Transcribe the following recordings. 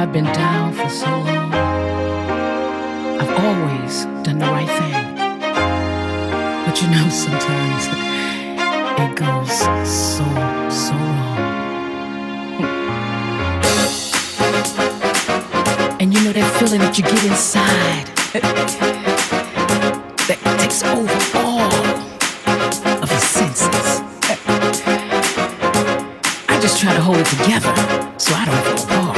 I've been down for so long, I've always done the right thing. But you know, sometimes it goes so, so wrong. And you know that feeling that you get inside that takes over all of your senses. I just try to hold it together so I don't fall apart.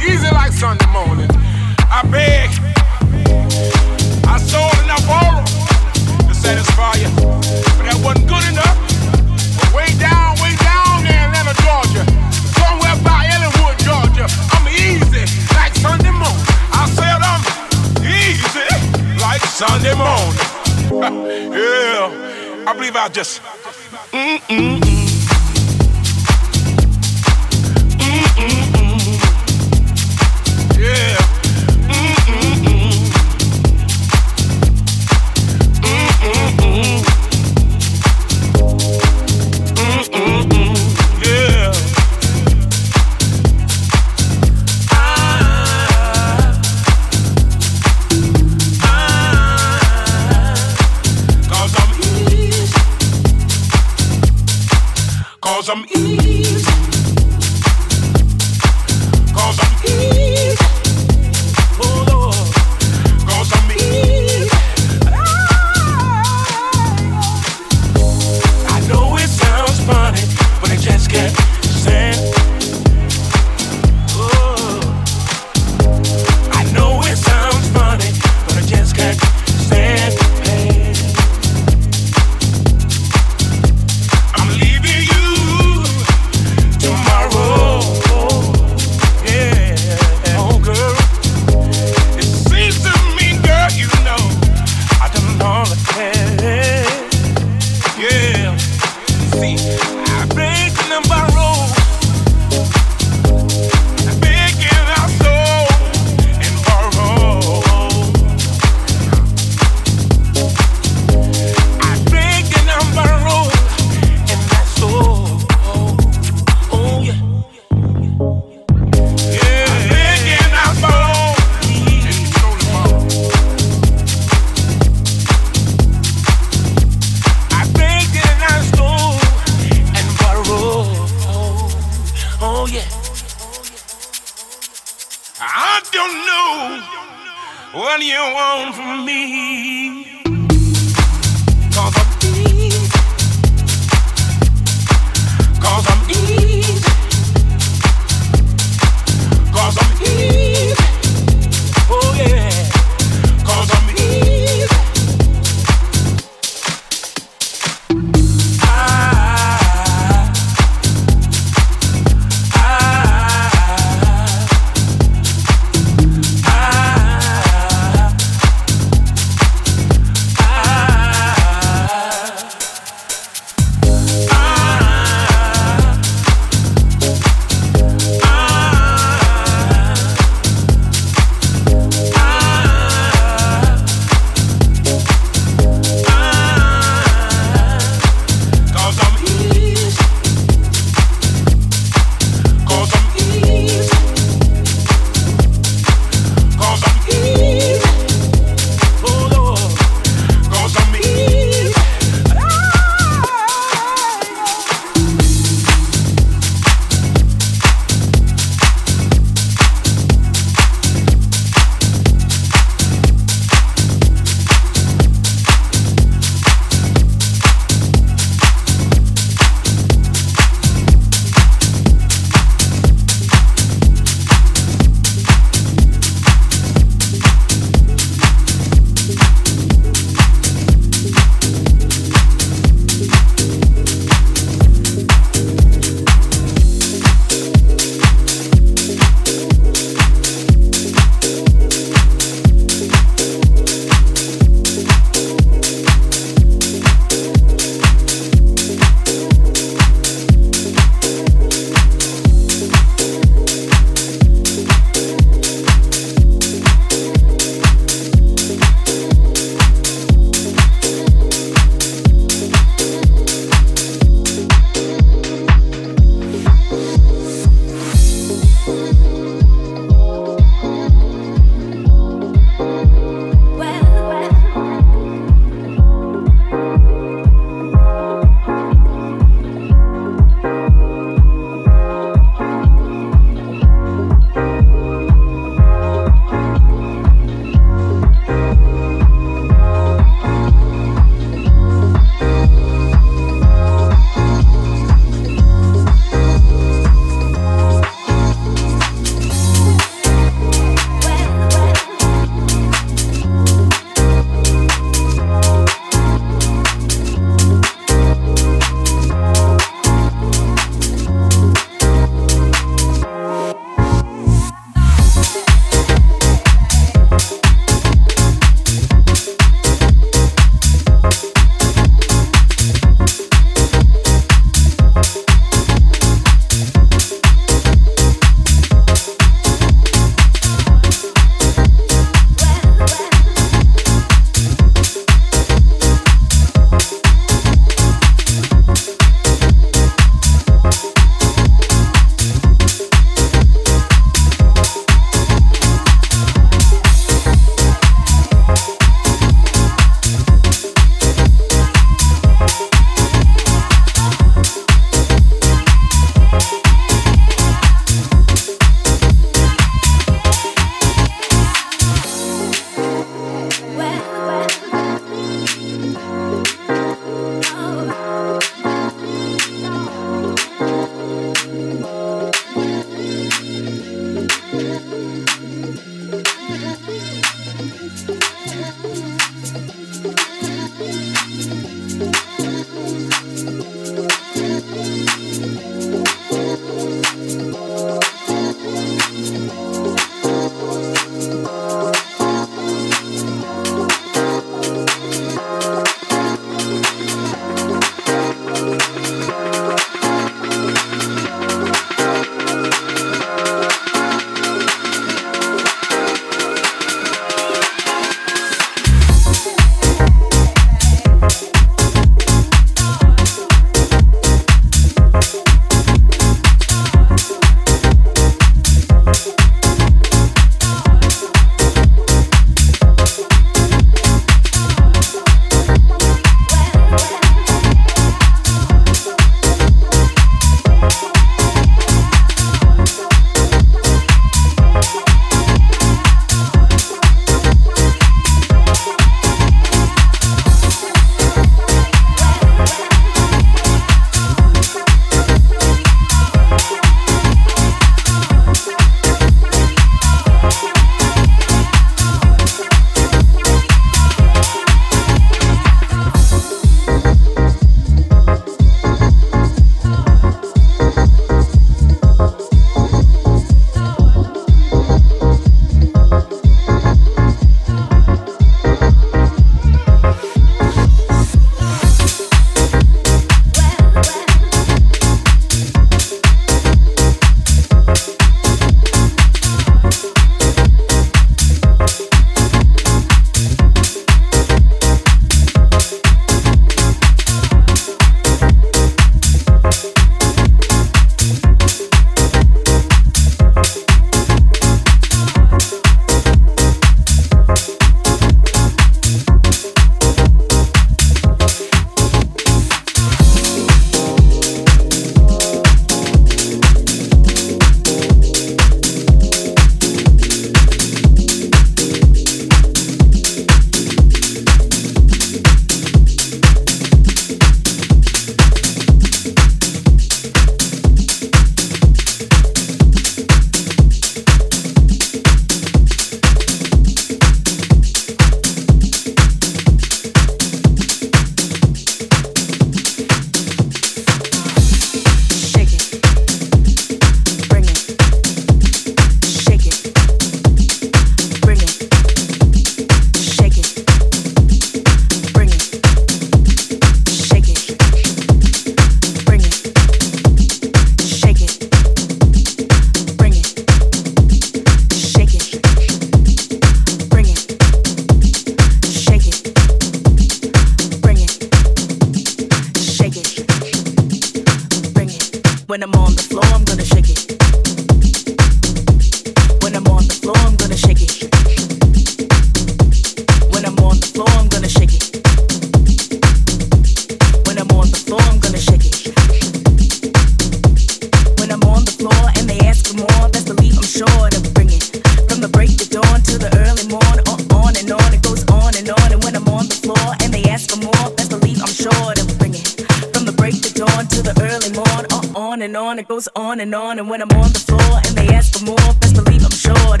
It goes on and on, and when I'm on the floor and they ask for more, best believe I'm sure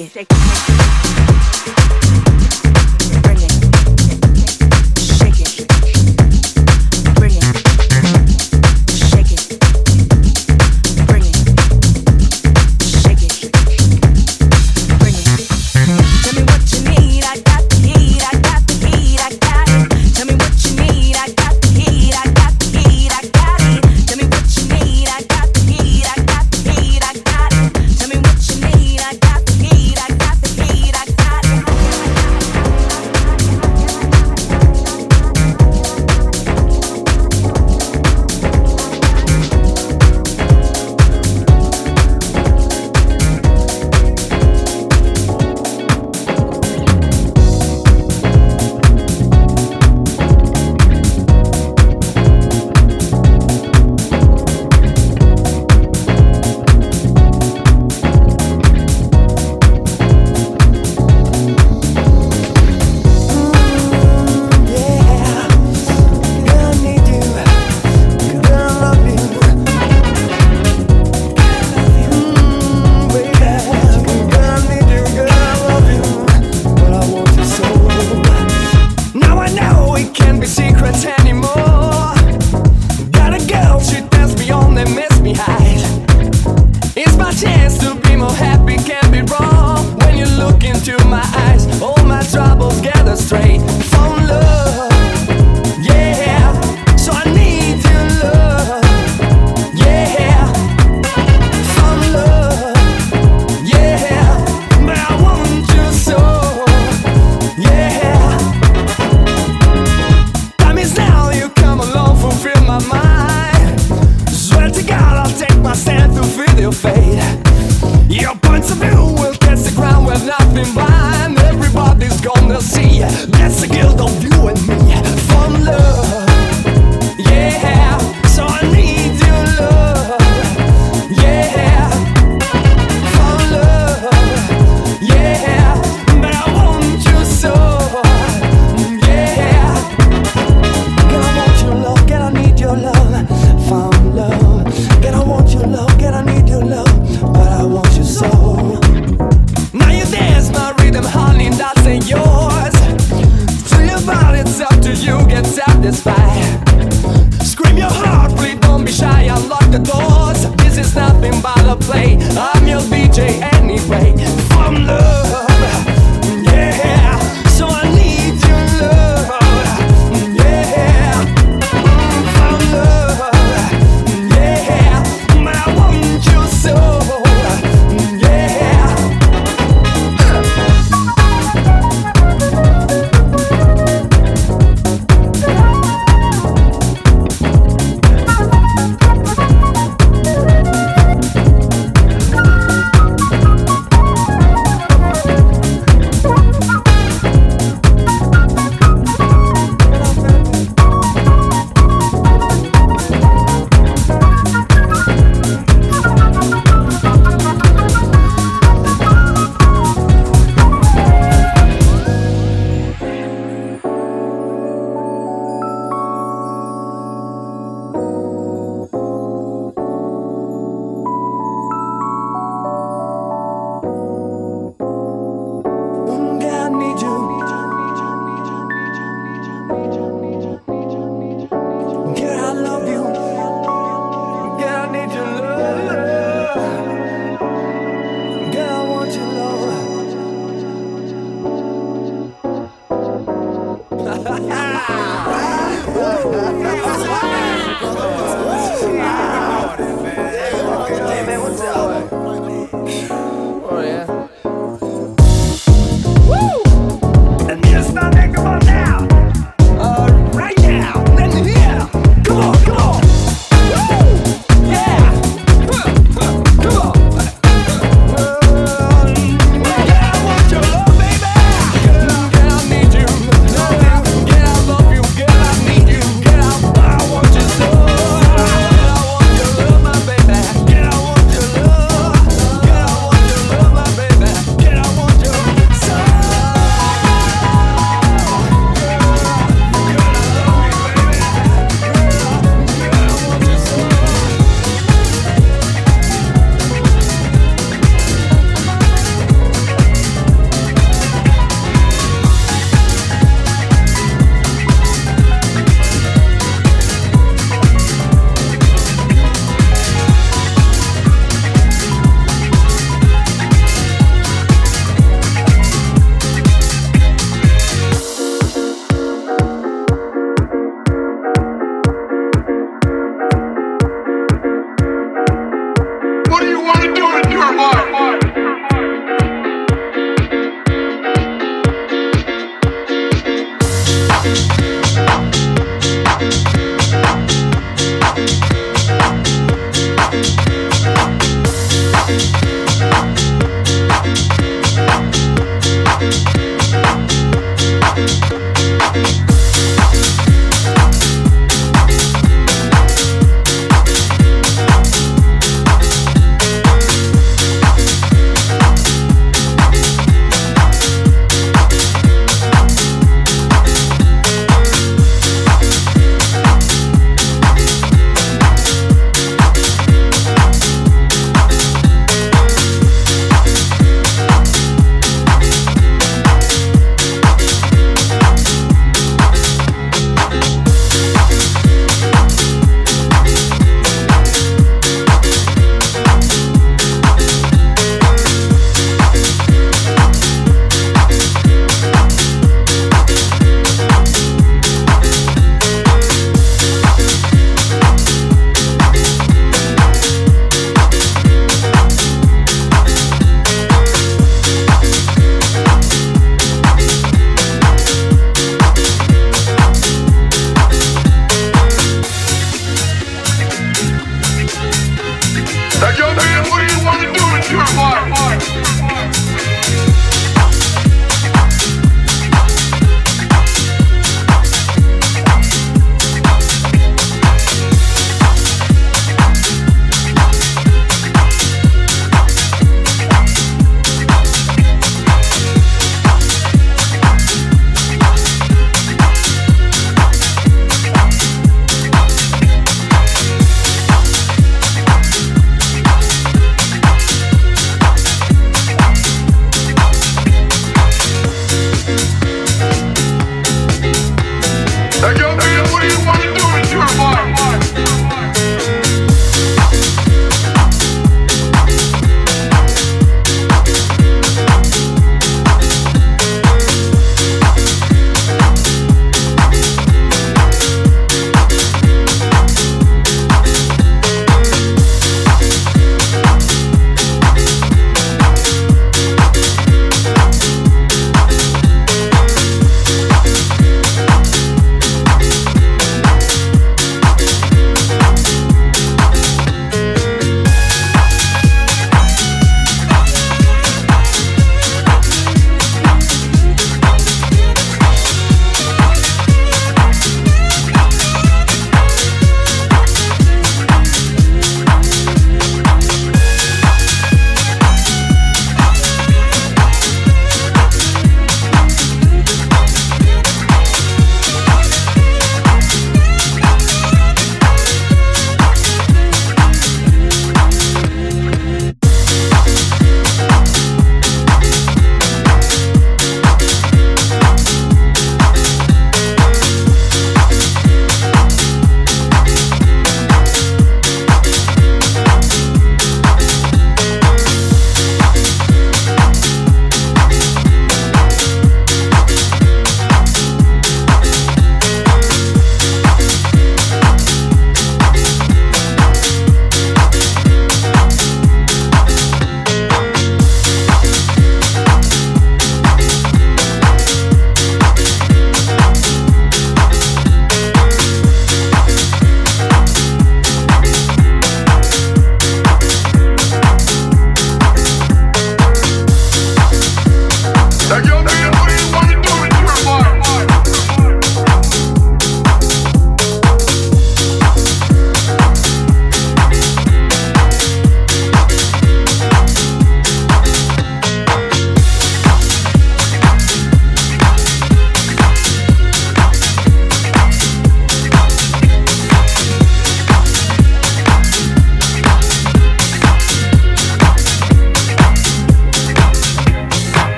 it.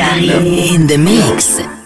In the mix.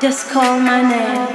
Just call my name.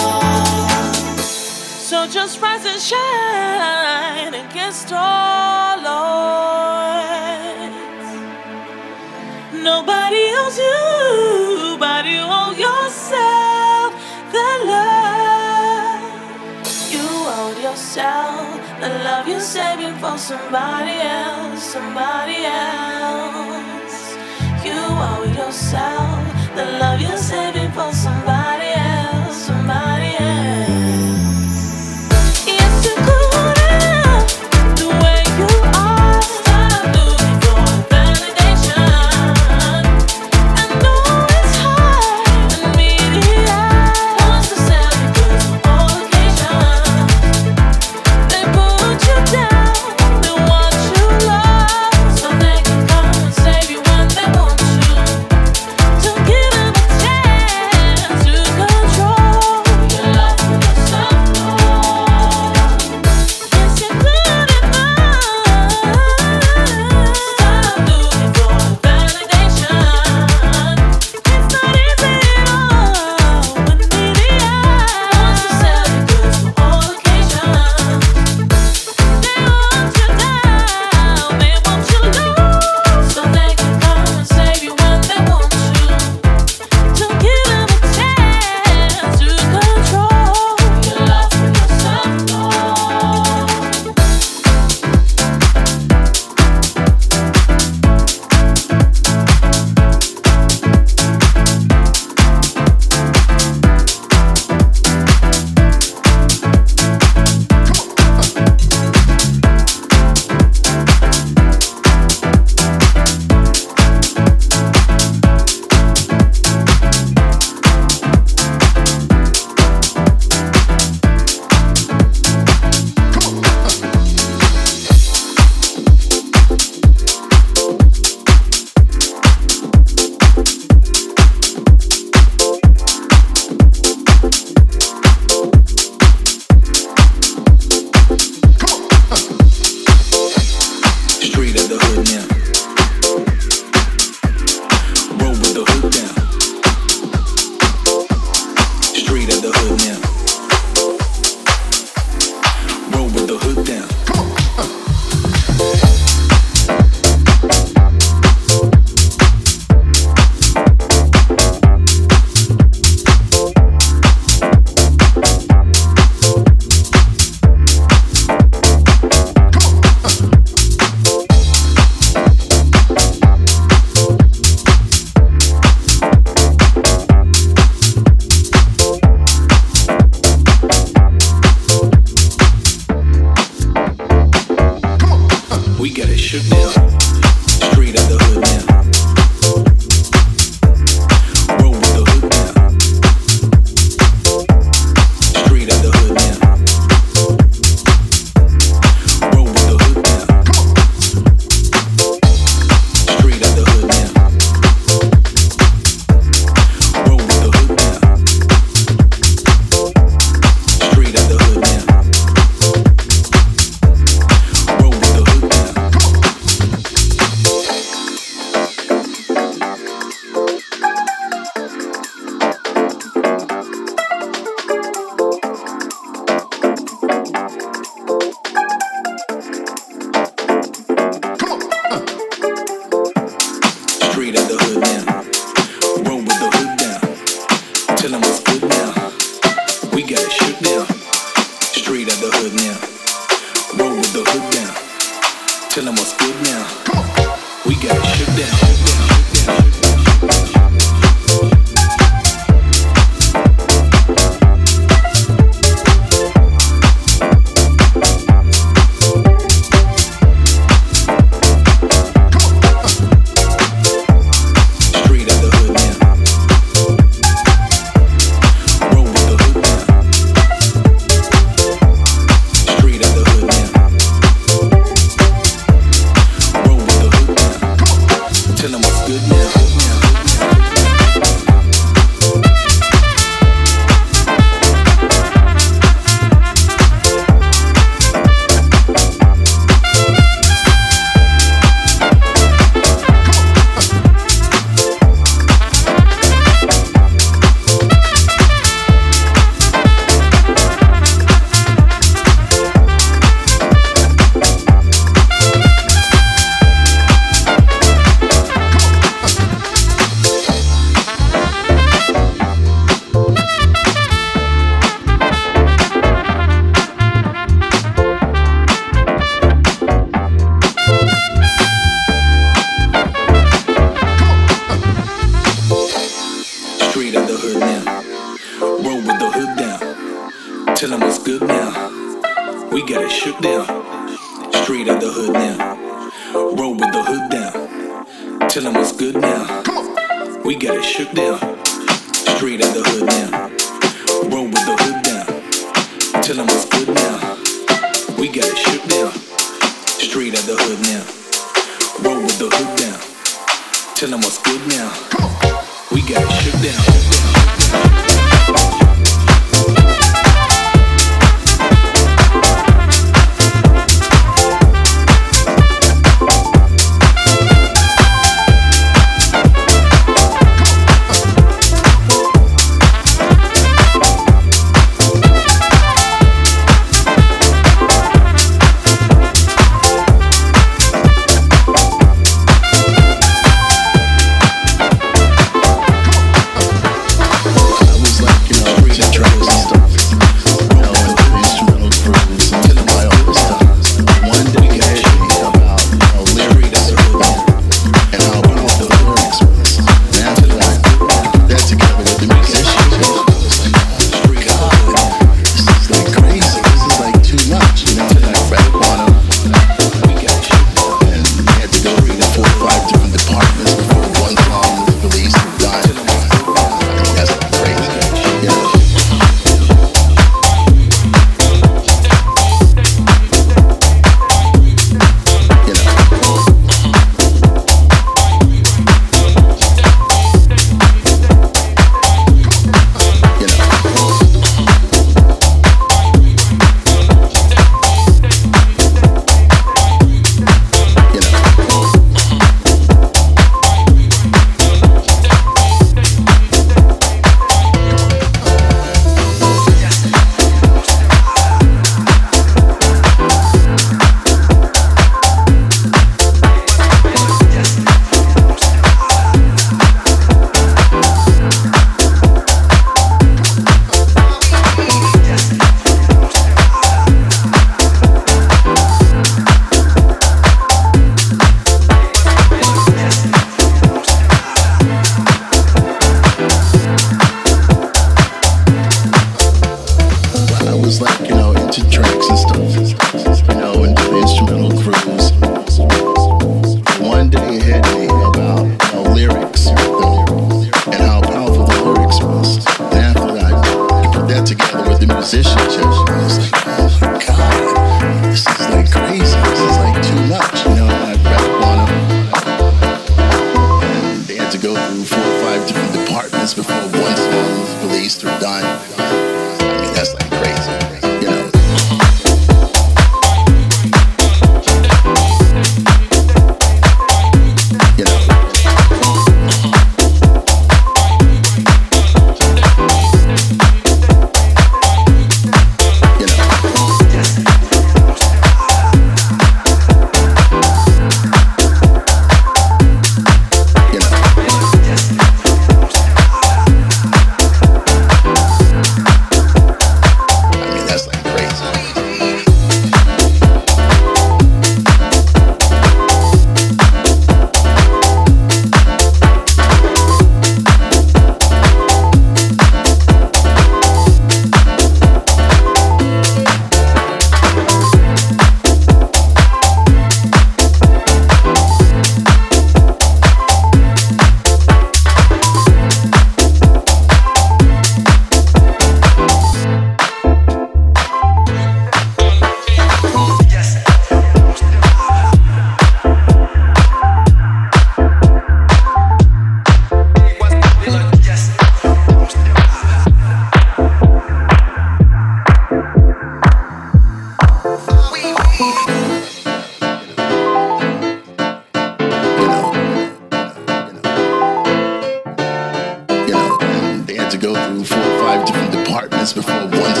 You five different departments before crazy.